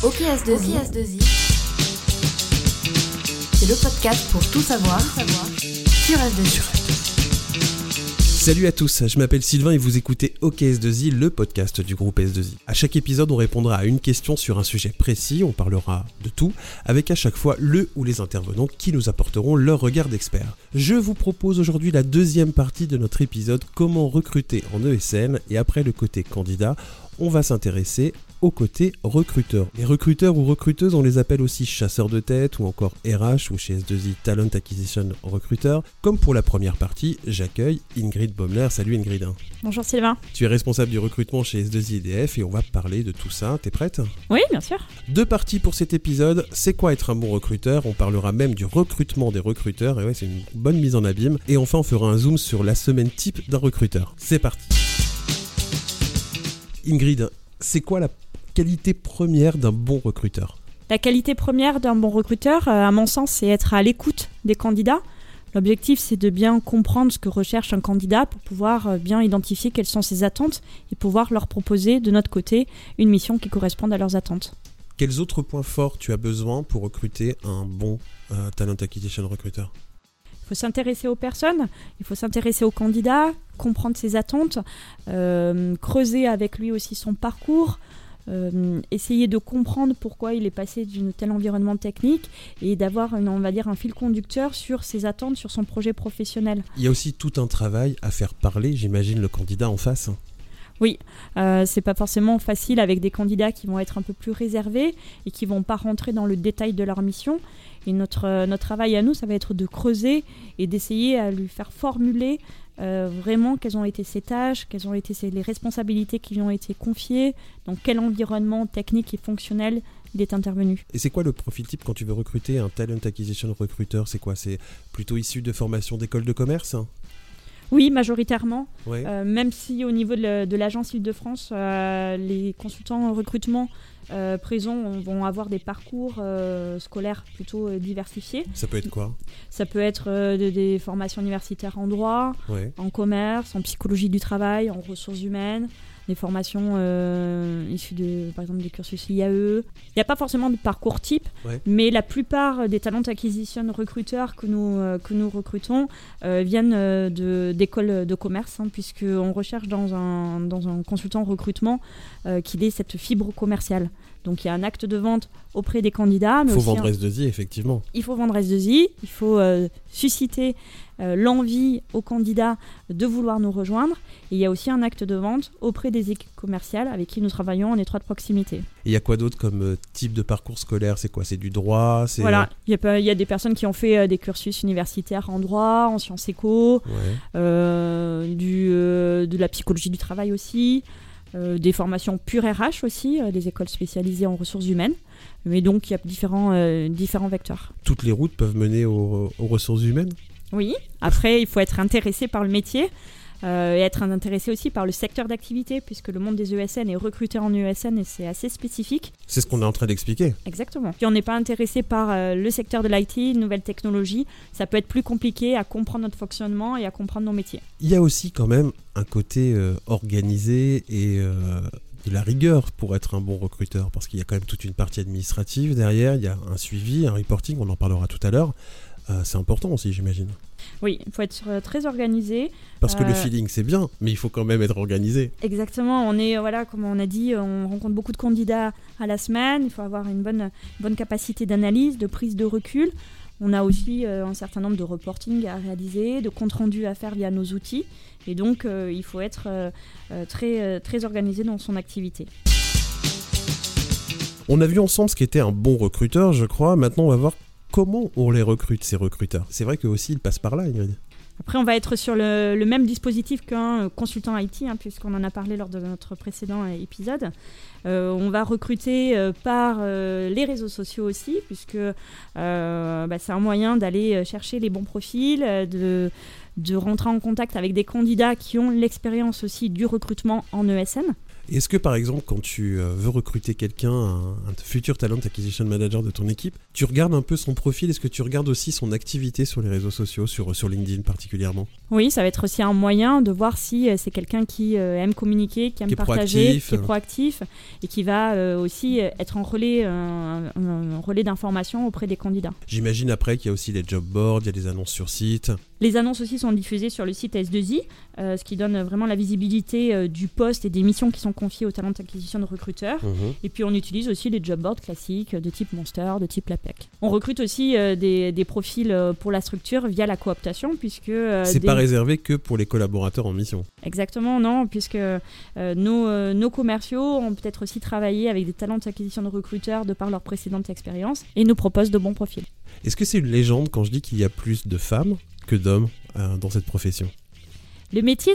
OKS2I, c'est le podcast pour tout savoir, sur S2I. Salut à tous, je m'appelle Sylvain et vous écoutez OKS2I, le podcast du groupe S2I. À chaque épisode, on répondra à une question sur un sujet précis, on parlera de tout, avec à chaque fois le ou les intervenants qui nous apporteront leur regard d'expert. Je vous propose aujourd'hui la deuxième partie de notre épisode Comment recruter en ESN et après le côté candidat, on va s'intéresser au côté recruteur. Les recruteurs ou recruteuses, on les appelle aussi chasseurs de tête ou encore RH ou chez S2I Talent Acquisition Recruteur. Comme pour la première partie, j'accueille Ingrid Baumler. Salut Ingrid. Bonjour Sylvain. Tu es responsable du recrutement chez S2I EDF et on va parler de tout ça. T'es prête? Oui, bien sûr. Deux parties pour cet épisode. C'est quoi être un bon recruteur? On parlera même du recrutement des recruteurs. Et ouais, c'est une bonne mise en abîme. Et enfin, on fera un zoom sur la semaine type d'un recruteur. C'est parti. Ingrid, c'est quoi la qualité première d'un bon recruteur La qualité première d'un bon recruteur, euh, à mon sens, c'est être à l'écoute des candidats. L'objectif, c'est de bien comprendre ce que recherche un candidat pour pouvoir euh, bien identifier quelles sont ses attentes et pouvoir leur proposer de notre côté une mission qui corresponde à leurs attentes. Quels autres points forts tu as besoin pour recruter un bon euh, talent acquisition recruteur? Il faut s'intéresser aux personnes, il faut s'intéresser aux candidats, comprendre ses attentes, euh, creuser avec lui aussi son parcours, euh, essayer de comprendre pourquoi il est passé d'un tel environnement technique et d'avoir, on va dire, un fil conducteur sur ses attentes, sur son projet professionnel. Il y a aussi tout un travail à faire parler, j'imagine, le candidat en face. Oui, euh, c'est pas forcément facile avec des candidats qui vont être un peu plus réservés et qui vont pas rentrer dans le détail de leur mission. Et notre, euh, notre travail à nous, ça va être de creuser et d'essayer à lui faire formuler euh, vraiment quelles ont été ses tâches, quelles ont été les responsabilités qui lui ont été confiées, dans quel environnement technique et fonctionnel il est intervenu. Et c'est quoi le profil type quand tu veux recruter un talent acquisition recruteur? C'est quoi? C'est plutôt issu de formation d'école de commerce? Oui, majoritairement. Euh, même si au niveau de l'agence Île-de-France, euh, les consultants en recrutement euh, présents vont avoir des parcours scolaires plutôt diversifiés. Ça peut être quoi? Ça peut être des formations universitaires en droit, en commerce, en psychologie du travail, en ressources humaines, des formations euh, issues de, par exemple, des cursus IAE. Il n'y a pas forcément de parcours type, mais la plupart des talents acquisition recruteurs que nous, euh, que nous recrutons euh, viennent d'écoles de, commerce, hein, puisqu'on recherche dans un, dans un consultant recrutement qu'il ait cette fibre commerciale. Donc il y a un acte de vente auprès des candidats. Il faut vendre S2I, effectivement. Il faut vendre S2I, il faut susciter euh, l'envie aux candidats de vouloir nous rejoindre. Et il y a aussi un acte de vente auprès des équipes commerciales avec qui nous travaillons en étroite proximité. Et il y a quoi d'autre comme euh, type de parcours scolaire? C'est quoi? C'est du droit? Voilà, il y, a, des personnes qui ont fait euh, des cursus universitaires en droit, en sciences éco, du, de la psychologie du travail aussi. Des formations pure RH aussi, des écoles spécialisées en ressources humaines. Mais donc, il y a différents, différents vecteurs. Toutes les routes peuvent mener aux ressources humaines? Oui, après, il faut être intéressé par le métier. Euh, et être intéressé aussi par le secteur d'activité, puisque le monde des ESN est recruté en ESN et c'est assez spécifique. C'est ce qu'on est en train d'expliquer. Exactement. Si on n'est pas intéressé par euh, le secteur de l'IT, nouvelles technologies, ça peut être plus compliqué à comprendre notre fonctionnement et à comprendre nos métiers. Il y a aussi quand même un côté euh, organisé et de la rigueur pour être un bon recruteur, parce qu'il y a quand même toute une partie administrative derrière, il y a un suivi, un reporting, on en parlera tout à l'heure. Euh, c'est important aussi, j'imagine. Oui, il faut être euh, très organisé. Parce que le euh, feeling, c'est bien, mais il faut quand même être organisé. Exactement. On est, voilà, comme on a dit, on rencontre beaucoup de candidats à la semaine. Il faut avoir une bonne, bonne capacité d'analyse, de prise de recul. On a aussi un certain nombre de reporting à réaliser, de comptes rendus à faire via nos outils. Et donc, il faut être très, très organisé dans son activité. On a vu ensemble ce qu'était un bon recruteur, je crois. Maintenant, on va voir comment on les recrute, ces recruteurs? C'est vrai qu'eux aussi, ils passent par là, Ingrid. Après, on va être sur le, même dispositif qu'un euh, consultant IT, hein, puisqu'on en a parlé lors de notre précédent euh, épisode. Euh, on va recruter par les réseaux sociaux aussi, puisque bah, c'est un moyen d'aller chercher les bons profils, de, de rentrer en contact avec des candidats qui ont l'expérience aussi du recrutement en ESN. Est-ce que par exemple, quand tu euh, veux recruter quelqu'un, un, futur talent acquisition manager de ton équipe, tu regardes un peu son profil? Est-ce que tu regardes aussi son activité sur les réseaux sociaux, sur, sur LinkedIn particulièrement? Oui, ça va être aussi un moyen de voir si euh, c'est quelqu'un qui euh, aime communiquer, qui aime partager, qui est proactif et qui va aussi être en relais, un, relais d'information auprès des candidats. J'imagine après qu'il y a aussi des job boards, il y a des annonces sur site. Les annonces aussi sont diffusées sur le site S2I, ce qui donne vraiment la visibilité du poste et des missions qui sont confiées aux talents d'acquisition de recruteurs. Mhm. Et puis on utilise aussi les job boards classiques de type Monster, de type LAPEC. On recrute aussi euh, des, des, profils euh, pour la structure via la cooptation, puisque... Euh, C'est pas réservé que pour les collaborateurs en mission. Exactement, non, puisque nos, nos, commerciaux ont peut-être aussi travaillé avec des talents d'acquisition de recruteurs de par leur précédente expérience et nous proposent de bons profils. Est-ce que c'est une légende quand je dis qu'il y a plus de femmes que d'hommes dans cette profession? Le métier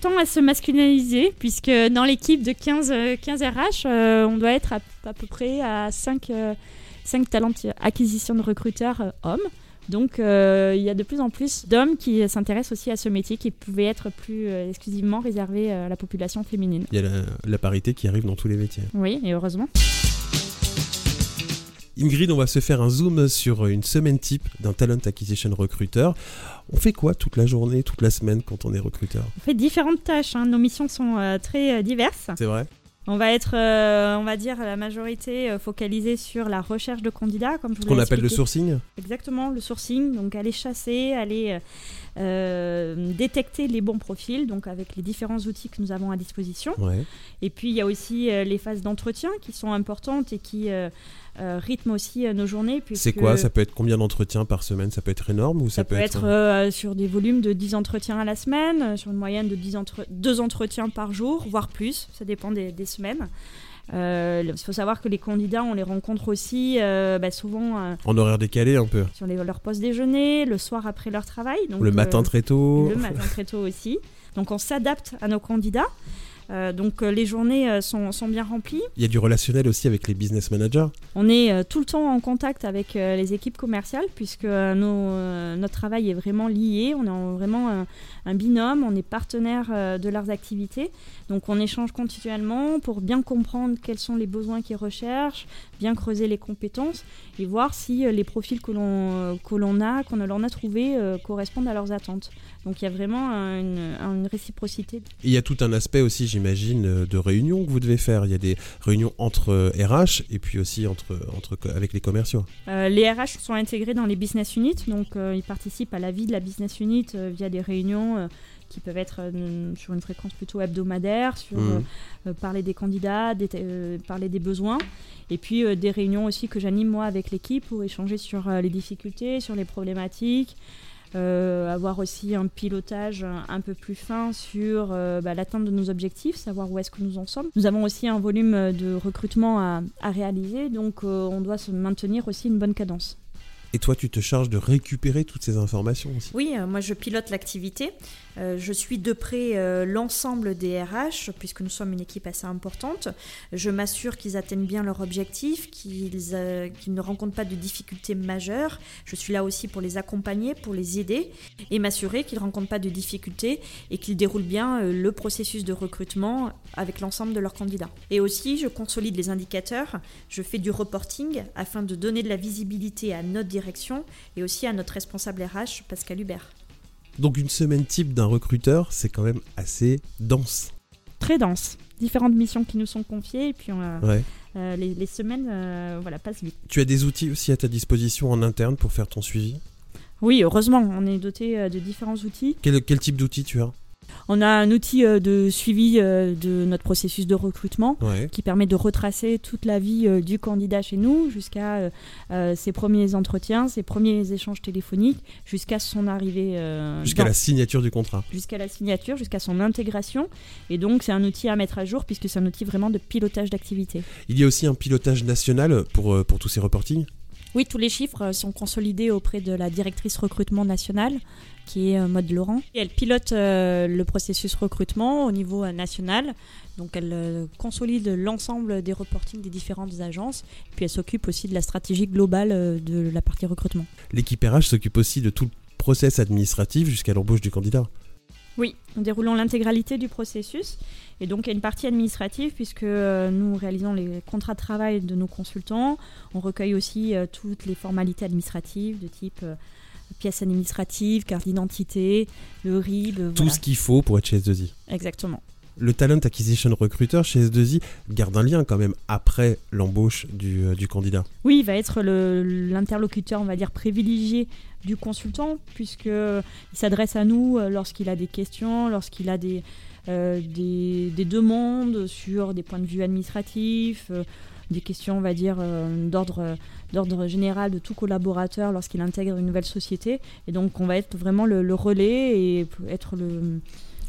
tend à se masculiniser, puisque dans l'équipe de 15, 15 RH, on doit être à, peu près à 5, 5 talents acquisition de recruteurs euh, hommes. Donc euh, il y a de plus en plus d'hommes qui s'intéressent aussi à ce métier qui pouvait être plus euh, exclusivement réservé à la population féminine. Il y a la, parité qui arrive dans tous les métiers. Oui, et heureusement. Ingrid, on va se faire un zoom sur une semaine type d'un talent acquisition recruteur. On fait quoi toute la journée, toute la semaine quand on est recruteur? On fait différentes tâches. Hein. Nos missions sont très diverses. C'est vrai. On va être, euh, on va dire, la majorité euh, focalisée sur la recherche de candidats, comme je vous Ce qu'on appelle le sourcing? Exactement, le sourcing. Donc, aller chasser, aller euh, détecter les bons profils, donc avec les différents outils que nous avons à disposition. Et puis, il y a aussi les phases d'entretien qui sont importantes et qui euh, rythme aussi euh, nos journées. C'est quoi? Ça peut être combien d'entretiens par semaine? Ça peut être énorme ou ça, peut, être, euh, sur des volumes de 10 entretiens à la semaine, sur une moyenne de 10 entre... 2 entretiens par jour, voire plus, ça dépend des, semaines. Il faut savoir que les candidats, on les rencontre aussi bah, souvent. en horaire décalé un peu. Sur les, leur poste déjeuner, le soir après leur travail. Donc, le matin très tôt. Le matin très tôt aussi. Donc on s'adapte à nos candidats. Euh, donc euh, les journées euh, sont, bien remplies. Il y a du relationnel aussi avec les business managers On est tout le temps en contact avec les équipes commerciales puisque notre travail est vraiment lié. On est vraiment un, binôme, on est partenaire de leurs activités. Donc on échange continuellement pour bien comprendre quels sont les besoins qu'ils recherchent, bien creuser les compétences et voir si les profils que l'on a, qu'on leur a trouvés, correspondent à leurs attentes. Donc il y a vraiment une, réciprocité. il y a tout un aspect aussi, j'imagine, euh, de réunion que vous devez faire. Il y a des réunions entre RH euh, et puis aussi entre, entre, avec les commerciaux. Euh, les RH sont intégrés dans les business units, donc ils participent à la vie de la business unit via des réunions qui peuvent être sur une fréquence plutôt hebdomadaire, sur mmh. parler des candidats, parler des besoins, et puis des réunions aussi que j'anime moi avec l'équipe pour échanger sur les difficultés, sur les problématiques. Euh, avoir aussi un pilotage un peu plus fin sur euh, bah, l'atteinte de nos objectifs, savoir où est-ce que nous en sommes. Nous avons aussi un volume de recrutement à, réaliser, donc euh, on doit se maintenir aussi une bonne cadence. Et toi, tu te charges de récupérer toutes ces informations aussi Oui, moi je pilote l'activité. Euh, je suis de près euh, l'ensemble des RH, puisque nous sommes une équipe assez importante. Je m'assure qu'ils atteignent bien leur objectif, euh, qu'ils ne rencontrent pas de difficultés majeures. Je suis là aussi pour les accompagner, pour les aider et m'assurer qu'ils ne rencontrent pas de difficultés et qu'ils déroulent bien le processus de recrutement avec l'ensemble de leurs candidats. Et aussi, je consolide les indicateurs, je fais du reporting afin de donner de la visibilité à notre direction et aussi à notre responsable RH, Pascal Hubert. Donc une semaine type d'un recruteur, c'est quand même assez dense. Très dense. Différentes missions qui nous sont confiées et puis euh, les, semaines euh, voilà, passent vite. Tu as des outils aussi à ta disposition en interne pour faire ton suivi? Oui, heureusement, on est doté euh, de différents outils. Quel, quel type d'outils tu as? On a un outil euh, de suivi euh, de notre processus de recrutement qui permet de retracer toute la vie euh, du candidat chez nous jusqu'à ses premiers entretiens, ses premiers échanges téléphoniques, jusqu'à son arrivée. jusqu'à la signature du contrat. Jusqu'à la signature, jusqu'à son intégration. Et donc, c'est un outil à mettre à jour puisque c'est un outil vraiment de pilotage d'activité. Il y a aussi un pilotage national pour, pour tous ces reportings? Oui, tous les chiffres sont consolidés auprès de la directrice recrutement nationale, qui est euh, Maud Laurent. elle pilote euh, le processus recrutement au niveau euh, national. Donc elle consolide l'ensemble des reportings des différentes agences. Puis elle s'occupe aussi de la stratégie globale de la partie recrutement. L'équipe RH s'occupe aussi de tout le process administratif jusqu'à l'embauche du candidat. Oui, nous déroulons l'intégralité du processus. Et donc, il y a une partie administrative, puisque euh, nous réalisons les contrats de travail de nos consultants. On recueille aussi euh, toutes les formalités administratives de type euh, pièces administratives, carte d'identité, le RIB. Tout ce qu'il faut pour être chez S2I. Exactement. Le Talent Acquisition Recruiter chez S2I garde un lien quand même après l'embauche du, du, candidat. Oui, il va être l'interlocuteur, on va dire, privilégié du consultant, puisqu'il s'adresse à nous lorsqu'il a des questions, lorsqu'il a des, euh, des, demandes sur des points de vue administratifs, euh, des questions, on va dire, euh, d'ordre d'ordre général de tout collaborateur lorsqu'il intègre une nouvelle société. Et donc, on va être vraiment le, relais et être le...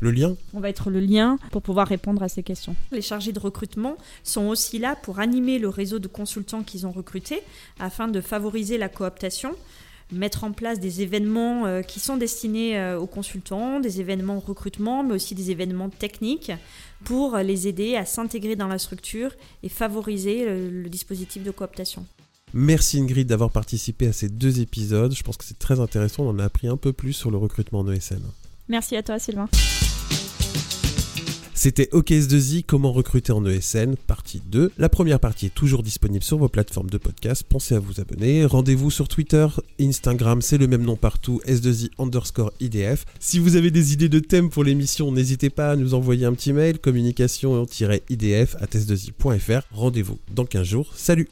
Le lien On va être le lien pour pouvoir répondre à ces questions. Les chargés de recrutement sont aussi là pour animer le réseau de consultants qu'ils ont recrutés afin de favoriser la cooptation mettre en place des événements euh, qui sont destinés euh, aux consultants, des événements recrutement, mais aussi des événements techniques pour les aider à s'intégrer dans la structure et favoriser le, dispositif de cooptation. Merci Ingrid d'avoir participé à ces deux épisodes. Je pense que c'est très intéressant. On en a appris un peu plus sur le recrutement en ESN. Merci à toi Sylvain. C'était OKS2I, comment recruter en ESN, partie 2. La première partie est toujours disponible sur vos plateformes de podcast. Pensez à vous abonner. Rendez-vous sur Twitter, Instagram, c'est le même nom partout, S2I underscore IDF. Si vous avez des idées de thèmes pour l'émission, n'hésitez pas à nous envoyer un petit mail, communication-idf à s2i.fr. Rendez-vous dans 15 jours. Salut